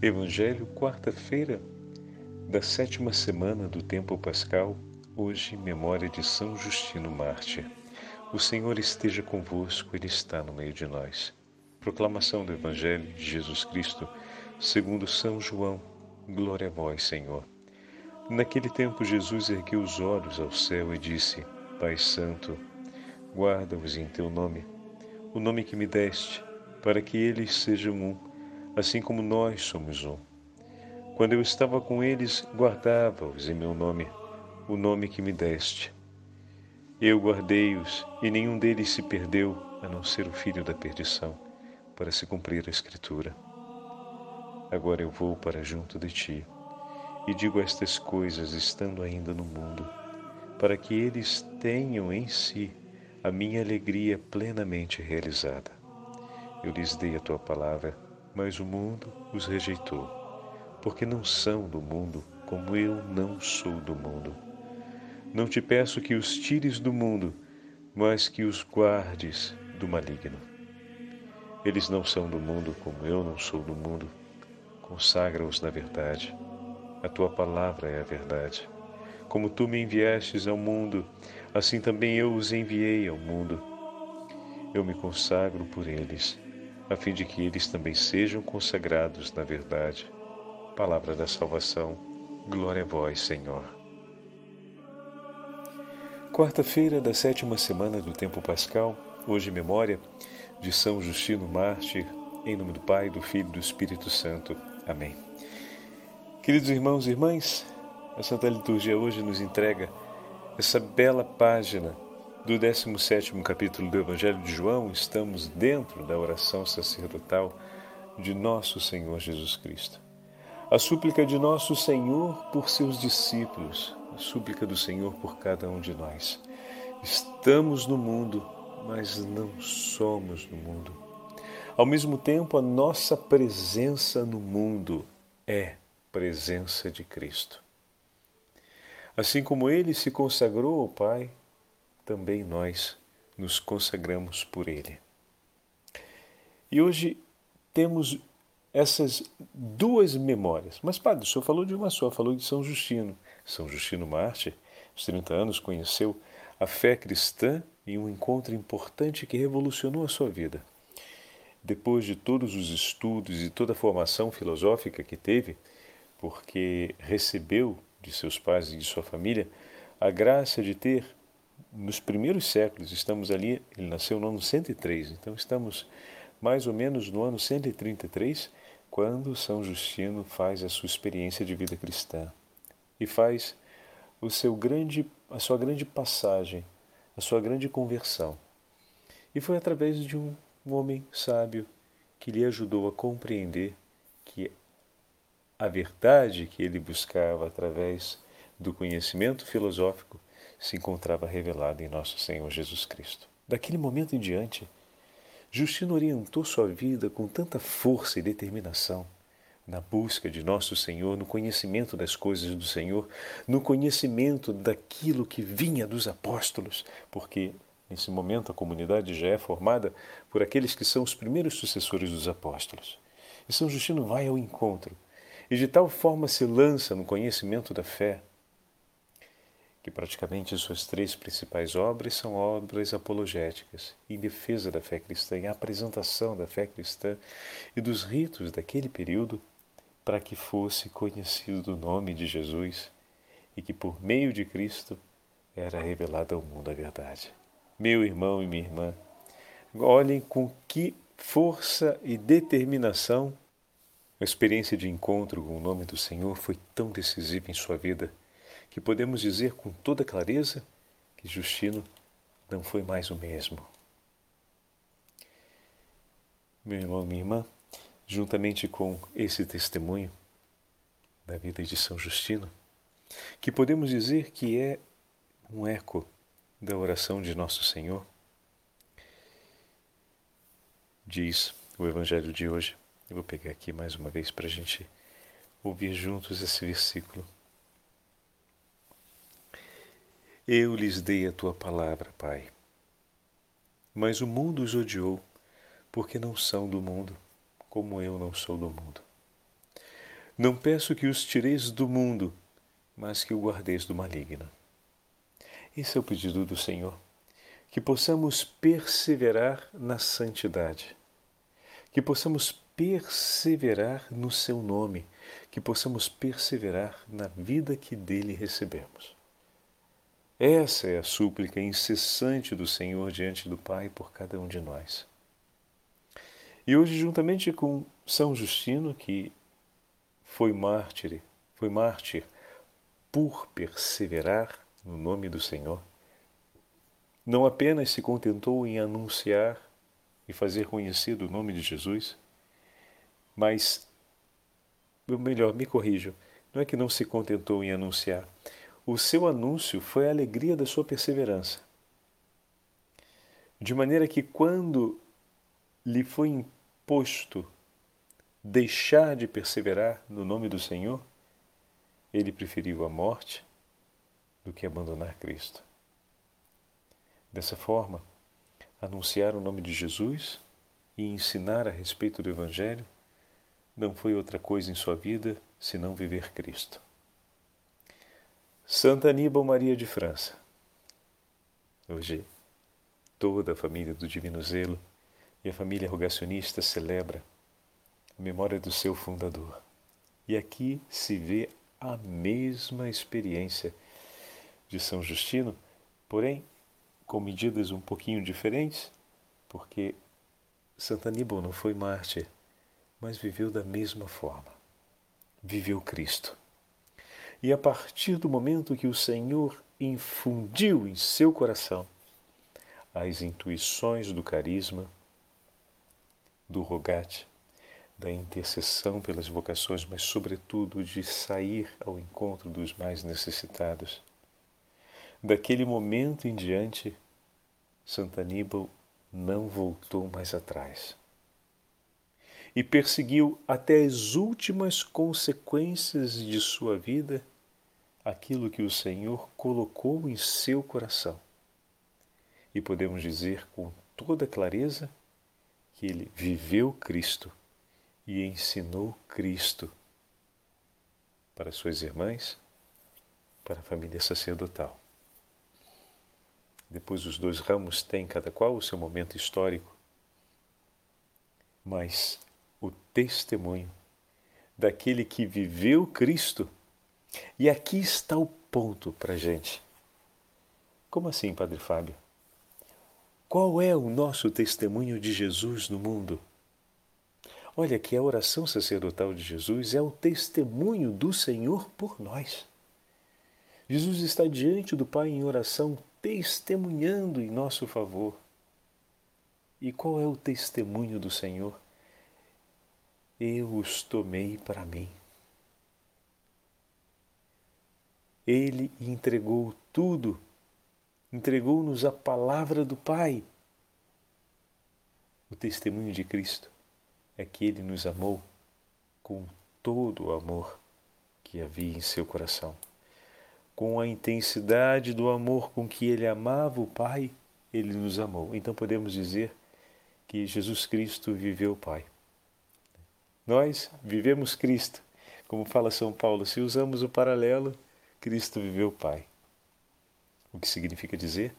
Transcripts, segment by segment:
Evangelho, quarta-feira da sétima semana do tempo pascal, hoje memória de São Justino Mártir. O Senhor esteja convosco, Ele está no meio de nós. Proclamação do Evangelho de Jesus Cristo, segundo São João. Glória a vós, Senhor. Naquele tempo Jesus ergueu os olhos ao céu e disse: Pai Santo, guarda-os em teu nome, o nome que me deste, para que eles sejam um assim como nós somos um. Quando eu estava com eles, guardava-os em meu nome, o nome que me deste. Eu guardei-os, e nenhum deles se perdeu, a não ser o filho da perdição, para se cumprir a Escritura. Agora eu vou para junto de ti, e digo estas coisas estando ainda no mundo, para que eles tenham em si a minha alegria plenamente realizada. Eu lhes dei a tua palavra mas o mundo os rejeitou, porque não são do mundo, como eu não sou do mundo. Não te peço que os tires do mundo, mas que os guardes do maligno. Eles não são do mundo, como eu não sou do mundo. Consagra-os na verdade. A tua palavra é a verdade. Como tu me enviastes ao mundo, assim também eu os enviei ao mundo. Eu me consagro por eles a fim de que eles também sejam consagrados na verdade. Palavra da salvação, glória a vós, Senhor. Quarta-feira da sétima semana do tempo pascal, hoje memória de São Justino Mártir, em nome do Pai, do Filho e do Espírito Santo. Amém. Queridos irmãos e irmãs, a Santa Liturgia hoje nos entrega essa bela página do 17 capítulo do Evangelho de João, estamos dentro da oração sacerdotal de nosso Senhor Jesus Cristo. A súplica de nosso Senhor por seus discípulos, a súplica do Senhor por cada um de nós. Estamos no mundo, mas não somos no mundo. Ao mesmo tempo, a nossa presença no mundo é presença de Cristo. Assim como ele se consagrou ao Pai, também nós nos consagramos por Ele. E hoje temos essas duas memórias. Mas, padre, o senhor falou de uma só, falou de São Justino. São Justino Marte, aos 30 anos, conheceu a fé cristã em um encontro importante que revolucionou a sua vida. Depois de todos os estudos e toda a formação filosófica que teve, porque recebeu de seus pais e de sua família a graça de ter nos primeiros séculos, estamos ali, ele nasceu no ano 103, então estamos mais ou menos no ano 133, quando São Justino faz a sua experiência de vida cristã e faz o seu grande, a sua grande passagem, a sua grande conversão. E foi através de um, um homem sábio que lhe ajudou a compreender que a verdade que ele buscava através do conhecimento filosófico se encontrava revelada em nosso Senhor Jesus Cristo. Daquele momento em diante, Justino orientou sua vida com tanta força e determinação na busca de nosso Senhor, no conhecimento das coisas do Senhor, no conhecimento daquilo que vinha dos apóstolos, porque nesse momento a comunidade já é formada por aqueles que são os primeiros sucessores dos apóstolos. E São Justino vai ao encontro e de tal forma se lança no conhecimento da fé, que praticamente suas três principais obras são obras apologéticas, em defesa da fé cristã, em apresentação da fé cristã e dos ritos daquele período, para que fosse conhecido o nome de Jesus e que por meio de Cristo era revelada ao mundo a verdade. Meu irmão e minha irmã, olhem com que força e determinação a experiência de encontro com o nome do Senhor foi tão decisiva em sua vida que podemos dizer com toda clareza que Justino não foi mais o mesmo. Meu irmão, minha irmã, juntamente com esse testemunho da vida de São Justino, que podemos dizer que é um eco da oração de Nosso Senhor, diz o Evangelho de hoje. Eu vou pegar aqui mais uma vez para a gente ouvir juntos esse versículo. Eu lhes dei a tua palavra, Pai. Mas o mundo os odiou, porque não são do mundo, como eu não sou do mundo. Não peço que os tireis do mundo, mas que o guardeis do maligno. Esse é o pedido do Senhor, que possamos perseverar na santidade, que possamos perseverar no seu nome, que possamos perseverar na vida que dele recebemos. Essa é a súplica incessante do Senhor diante do Pai por cada um de nós. E hoje, juntamente com São Justino, que foi mártir, foi mártir por perseverar no nome do Senhor, não apenas se contentou em anunciar e fazer conhecido o nome de Jesus, mas, melhor, me corrijo, não é que não se contentou em anunciar, o seu anúncio foi a alegria da sua perseverança. De maneira que, quando lhe foi imposto deixar de perseverar no nome do Senhor, ele preferiu a morte do que abandonar Cristo. Dessa forma, anunciar o nome de Jesus e ensinar a respeito do Evangelho não foi outra coisa em sua vida senão viver Cristo. Santa Aníbal Maria de França. Hoje, toda a família do Divino Zelo e a família rogacionista celebra a memória do seu fundador. E aqui se vê a mesma experiência de São Justino, porém com medidas um pouquinho diferentes, porque Santa Aníbal não foi mártir, mas viveu da mesma forma. Viveu Cristo. E a partir do momento que o Senhor infundiu em seu coração as intuições do carisma, do rogate, da intercessão pelas vocações, mas, sobretudo, de sair ao encontro dos mais necessitados. Daquele momento em diante, Santa Aníbal não voltou mais atrás e perseguiu até as últimas consequências de sua vida aquilo que o Senhor colocou em seu coração. E podemos dizer com toda clareza que ele viveu Cristo e ensinou Cristo para suas irmãs, para a família sacerdotal. Depois, os dois ramos têm cada qual o seu momento histórico, mas o testemunho daquele que viveu Cristo. E aqui está o ponto para gente. Como assim, Padre Fábio? Qual é o nosso testemunho de Jesus no mundo? Olha que a oração sacerdotal de Jesus é o testemunho do Senhor por nós. Jesus está diante do Pai em oração, testemunhando em nosso favor. E qual é o testemunho do Senhor? Eu os tomei para mim. Ele entregou tudo, entregou-nos a palavra do Pai. O testemunho de Cristo é que ele nos amou com todo o amor que havia em seu coração. Com a intensidade do amor com que ele amava o Pai, ele nos amou. Então podemos dizer que Jesus Cristo viveu o Pai. Nós vivemos Cristo. Como fala São Paulo, se usamos o paralelo, Cristo viveu o Pai. O que significa dizer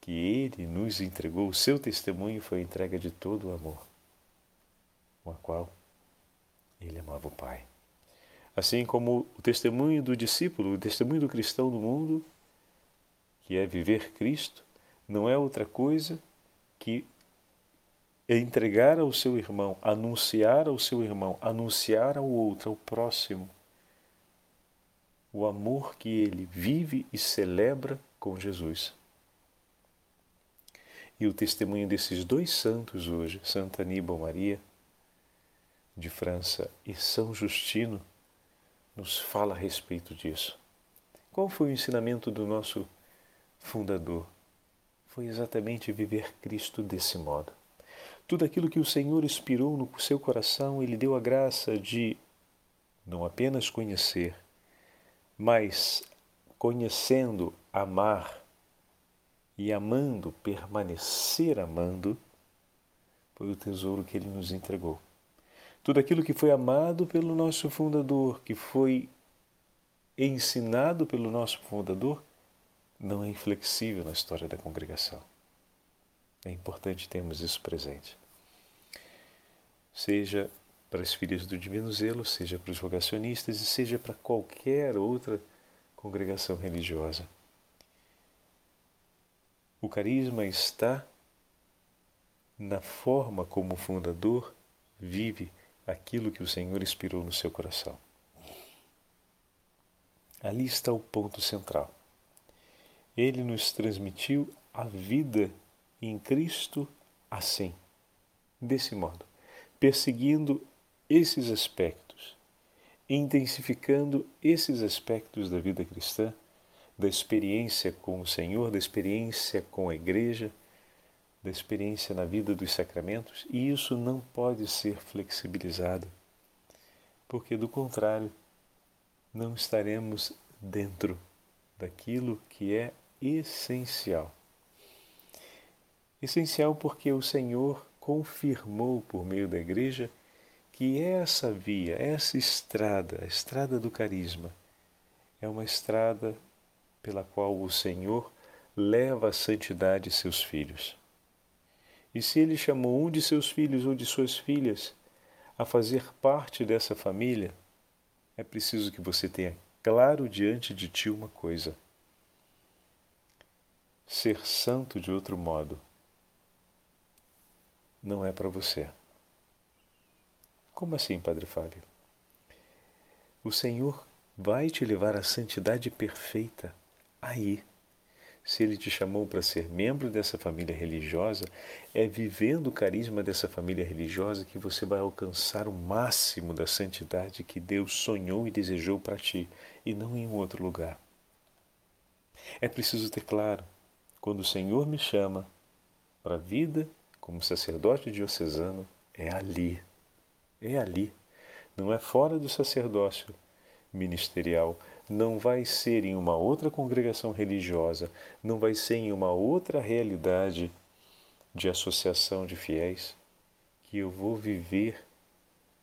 que Ele nos entregou, o seu testemunho foi a entrega de todo o amor, com a qual Ele amava o Pai. Assim como o testemunho do discípulo, o testemunho do cristão no mundo, que é viver Cristo, não é outra coisa que é entregar ao seu irmão, anunciar ao seu irmão, anunciar ao outro, ao próximo, o amor que ele vive e celebra com Jesus. E o testemunho desses dois santos hoje, Santa Aníbal Maria de França e São Justino, nos fala a respeito disso. Qual foi o ensinamento do nosso fundador? Foi exatamente viver Cristo desse modo. Tudo aquilo que o Senhor inspirou no seu coração, Ele deu a graça de não apenas conhecer, mas conhecendo, amar e amando, permanecer amando, foi o tesouro que Ele nos entregou. Tudo aquilo que foi amado pelo nosso fundador, que foi ensinado pelo nosso fundador, não é inflexível na história da congregação. É importante termos isso presente. Seja para as filhas do Divino Zelo, seja para os vocacionistas e seja para qualquer outra congregação religiosa. O carisma está na forma como o fundador vive aquilo que o Senhor inspirou no seu coração. Ali está o ponto central. Ele nos transmitiu a vida em Cristo assim, desse modo, perseguindo esses aspectos, intensificando esses aspectos da vida cristã, da experiência com o Senhor, da experiência com a igreja, da experiência na vida dos sacramentos, e isso não pode ser flexibilizado, porque do contrário, não estaremos dentro daquilo que é essencial. Essencial porque o Senhor confirmou por meio da igreja que essa via, essa estrada, a estrada do carisma, é uma estrada pela qual o Senhor leva a santidade seus filhos. E se ele chamou um de seus filhos ou de suas filhas a fazer parte dessa família, é preciso que você tenha claro diante de ti uma coisa: ser santo de outro modo não é para você. Como assim, Padre Fábio? O Senhor vai te levar à santidade perfeita aí. Se Ele te chamou para ser membro dessa família religiosa, é vivendo o carisma dessa família religiosa que você vai alcançar o máximo da santidade que Deus sonhou e desejou para ti, e não em um outro lugar. É preciso ter claro: quando o Senhor me chama para a vida como sacerdote diocesano, é ali é ali. Não é fora do sacerdócio ministerial, não vai ser em uma outra congregação religiosa, não vai ser em uma outra realidade de associação de fiéis que eu vou viver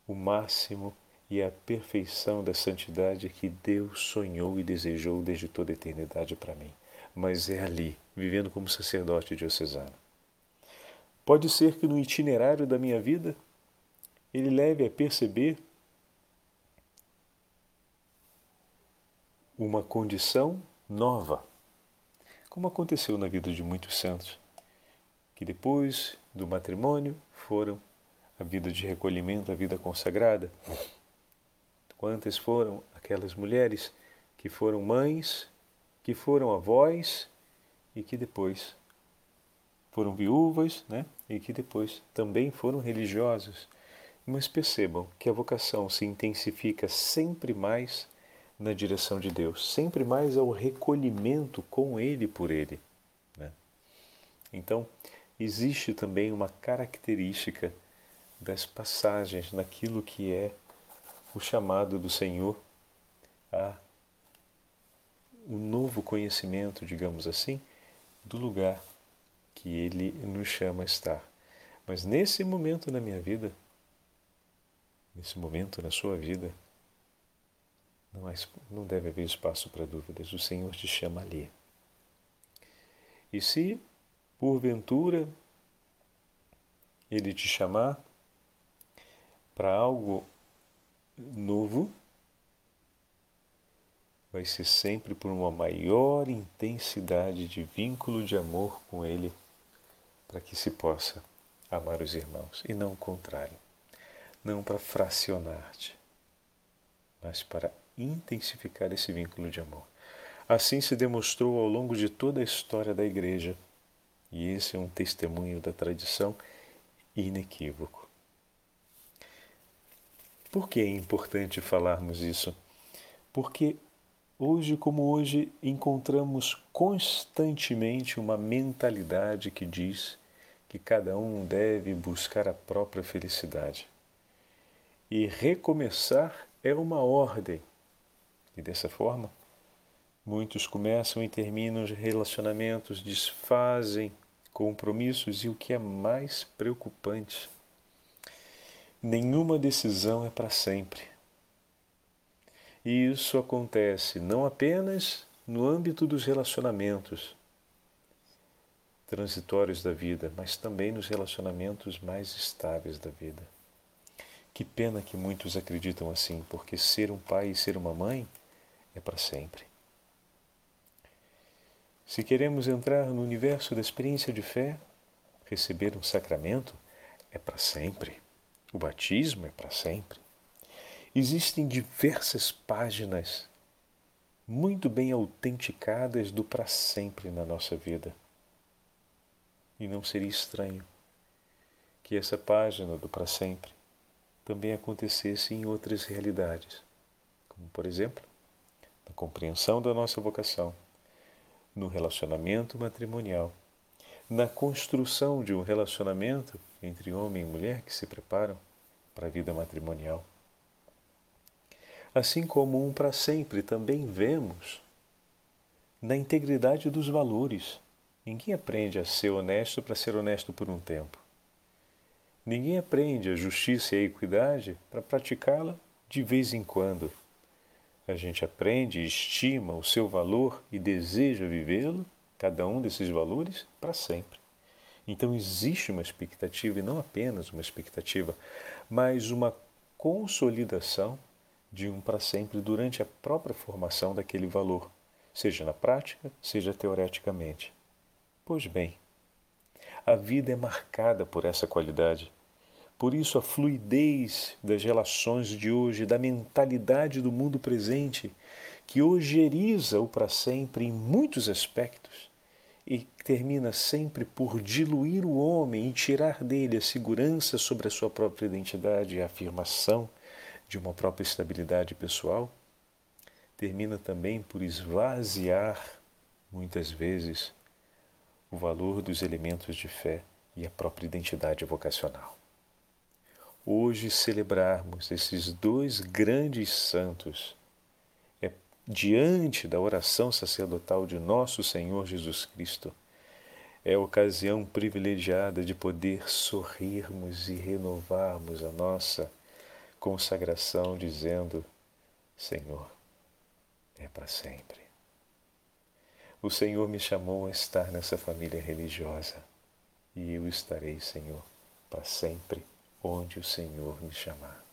o máximo e a perfeição da santidade que Deus sonhou e desejou desde toda a eternidade para mim. Mas é ali, vivendo como sacerdote diocesano. Pode ser que no itinerário da minha vida ele leve a perceber uma condição nova, como aconteceu na vida de muitos santos, que depois do matrimônio foram a vida de recolhimento, a vida consagrada. Quantas foram aquelas mulheres que foram mães, que foram avós e que depois foram viúvas, né? E que depois também foram religiosas mas percebam que a vocação se intensifica sempre mais na direção de Deus, sempre mais ao recolhimento com Ele por Ele. Né? Então, existe também uma característica das passagens naquilo que é o chamado do Senhor a um novo conhecimento, digamos assim, do lugar que Ele nos chama a estar. Mas nesse momento na minha vida, nesse momento na sua vida, não, há, não deve haver espaço para dúvidas. O Senhor te chama ali. E se, porventura, Ele te chamar para algo novo, vai ser sempre por uma maior intensidade de vínculo de amor com Ele, para que se possa amar os irmãos, e não o contrário não para fracionar-te, mas para intensificar esse vínculo de amor. Assim se demonstrou ao longo de toda a história da Igreja, e esse é um testemunho da tradição inequívoco. Por que é importante falarmos isso? Porque hoje como hoje encontramos constantemente uma mentalidade que diz que cada um deve buscar a própria felicidade. E recomeçar é uma ordem. E dessa forma, muitos começam e terminam os relacionamentos, desfazem compromissos e o que é mais preocupante, nenhuma decisão é para sempre. E isso acontece não apenas no âmbito dos relacionamentos transitórios da vida, mas também nos relacionamentos mais estáveis da vida. Que pena que muitos acreditam assim, porque ser um pai e ser uma mãe é para sempre. Se queremos entrar no universo da experiência de fé, receber um sacramento é para sempre. O batismo é para sempre. Existem diversas páginas muito bem autenticadas do para sempre na nossa vida. E não seria estranho que essa página do para sempre também acontecesse em outras realidades, como por exemplo, na compreensão da nossa vocação, no relacionamento matrimonial, na construção de um relacionamento entre homem e mulher que se preparam para a vida matrimonial. Assim como um para sempre também vemos na integridade dos valores. Ninguém aprende a ser honesto para ser honesto por um tempo. Ninguém aprende a justiça e a equidade para praticá-la de vez em quando. A gente aprende, estima o seu valor e deseja vivê-lo, cada um desses valores, para sempre. Então existe uma expectativa, e não apenas uma expectativa, mas uma consolidação de um para sempre durante a própria formação daquele valor, seja na prática, seja teoreticamente. Pois bem, a vida é marcada por essa qualidade. Por isso, a fluidez das relações de hoje, da mentalidade do mundo presente, que ojeriza o para sempre em muitos aspectos e termina sempre por diluir o homem e tirar dele a segurança sobre a sua própria identidade e afirmação de uma própria estabilidade pessoal, termina também por esvaziar, muitas vezes, o valor dos elementos de fé e a própria identidade vocacional. Hoje celebrarmos esses dois grandes santos é diante da oração sacerdotal de nosso Senhor Jesus Cristo. É a ocasião privilegiada de poder sorrirmos e renovarmos a nossa consagração dizendo: Senhor, é para sempre. O Senhor me chamou a estar nessa família religiosa e eu estarei, Senhor, para sempre onde o Senhor me chamar.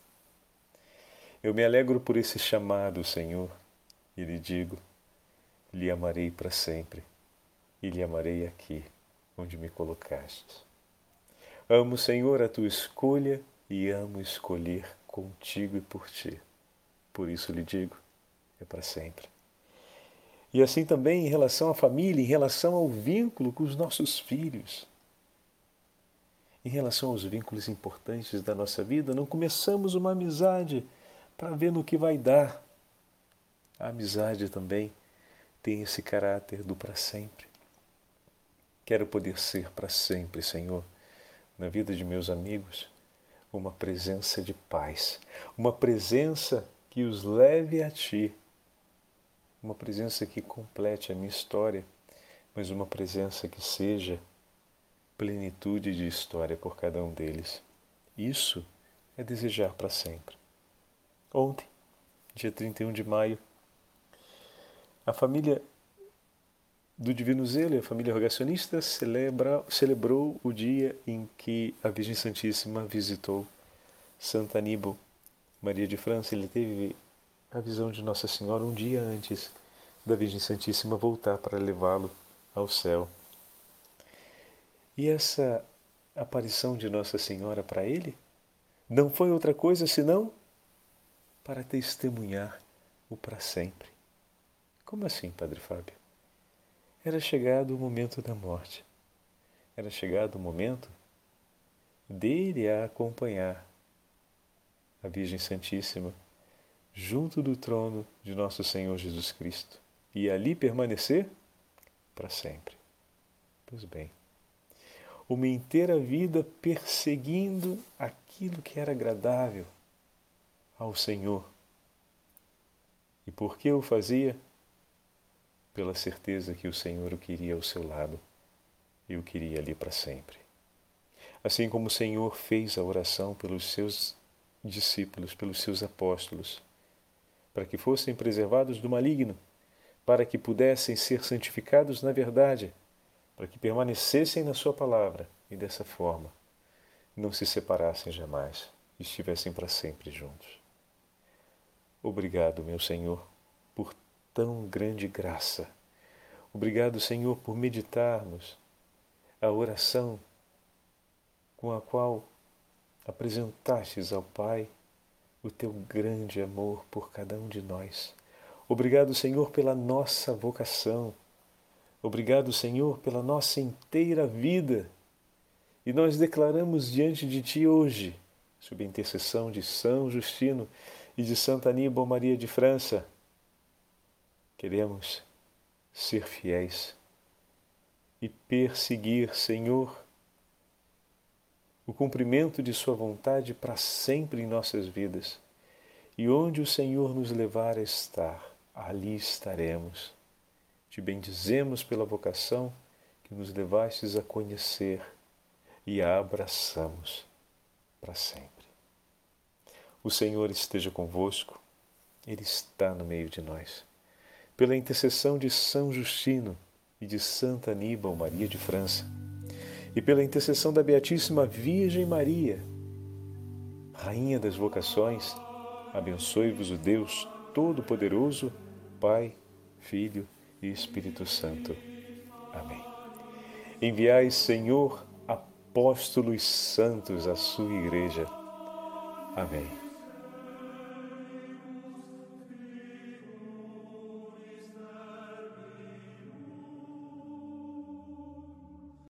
Eu me alegro por esse chamado, Senhor, e lhe digo: lhe amarei para sempre e lhe amarei aqui onde me colocastes. Amo, Senhor, a tua escolha e amo escolher contigo e por ti. Por isso lhe digo, é para sempre. E assim também em relação à família, em relação ao vínculo com os nossos filhos. Em relação aos vínculos importantes da nossa vida, não começamos uma amizade para ver no que vai dar. A amizade também tem esse caráter do para sempre. Quero poder ser para sempre, Senhor, na vida de meus amigos, uma presença de paz, uma presença que os leve a Ti, uma presença que complete a minha história, mas uma presença que seja plenitude de história por cada um deles. Isso é desejar para sempre. Ontem, dia 31 de maio, a família do Divino Zelo, a família rogacionista celebra, celebrou o dia em que a Virgem Santíssima visitou Santa Aníbal Maria de França. Ele teve a visão de Nossa Senhora um dia antes da Virgem Santíssima voltar para levá-lo ao céu. E essa aparição de Nossa Senhora para ele não foi outra coisa senão para testemunhar o para sempre. Como assim, Padre Fábio? Era chegado o momento da morte. Era chegado o momento dele a acompanhar a Virgem Santíssima junto do trono de nosso Senhor Jesus Cristo e ali permanecer para sempre. Pois bem, uma inteira vida perseguindo aquilo que era agradável ao Senhor. E por que o fazia? Pela certeza que o Senhor o queria ao seu lado e o queria ali para sempre. assim como o Senhor fez a oração pelos seus discípulos, pelos seus apóstolos, para que fossem preservados do maligno, para que pudessem ser santificados na verdade, para que permanecessem na Sua palavra e dessa forma não se separassem jamais e estivessem para sempre juntos. Obrigado, meu Senhor, por tão grande graça. Obrigado, Senhor, por meditarmos a oração com a qual apresentastes ao Pai o teu grande amor por cada um de nós. Obrigado, Senhor, pela nossa vocação. Obrigado, Senhor, pela nossa inteira vida. E nós declaramos diante de Ti hoje, sob a intercessão de São Justino e de Santa Aníbal Maria de França, queremos ser fiéis e perseguir, Senhor, o cumprimento de Sua vontade para sempre em nossas vidas. E onde o Senhor nos levar a estar, ali estaremos. Te bendizemos pela vocação que nos levastes a conhecer e a abraçamos para sempre. O Senhor esteja convosco, Ele está no meio de nós. Pela intercessão de São Justino e de Santa Aníbal Maria de França, e pela intercessão da Beatíssima Virgem Maria, Rainha das vocações, abençoe-vos o Deus Todo-Poderoso, Pai, Filho e Espírito Santo. Amém. Enviai, Senhor, apóstolos santos à sua igreja. Amém.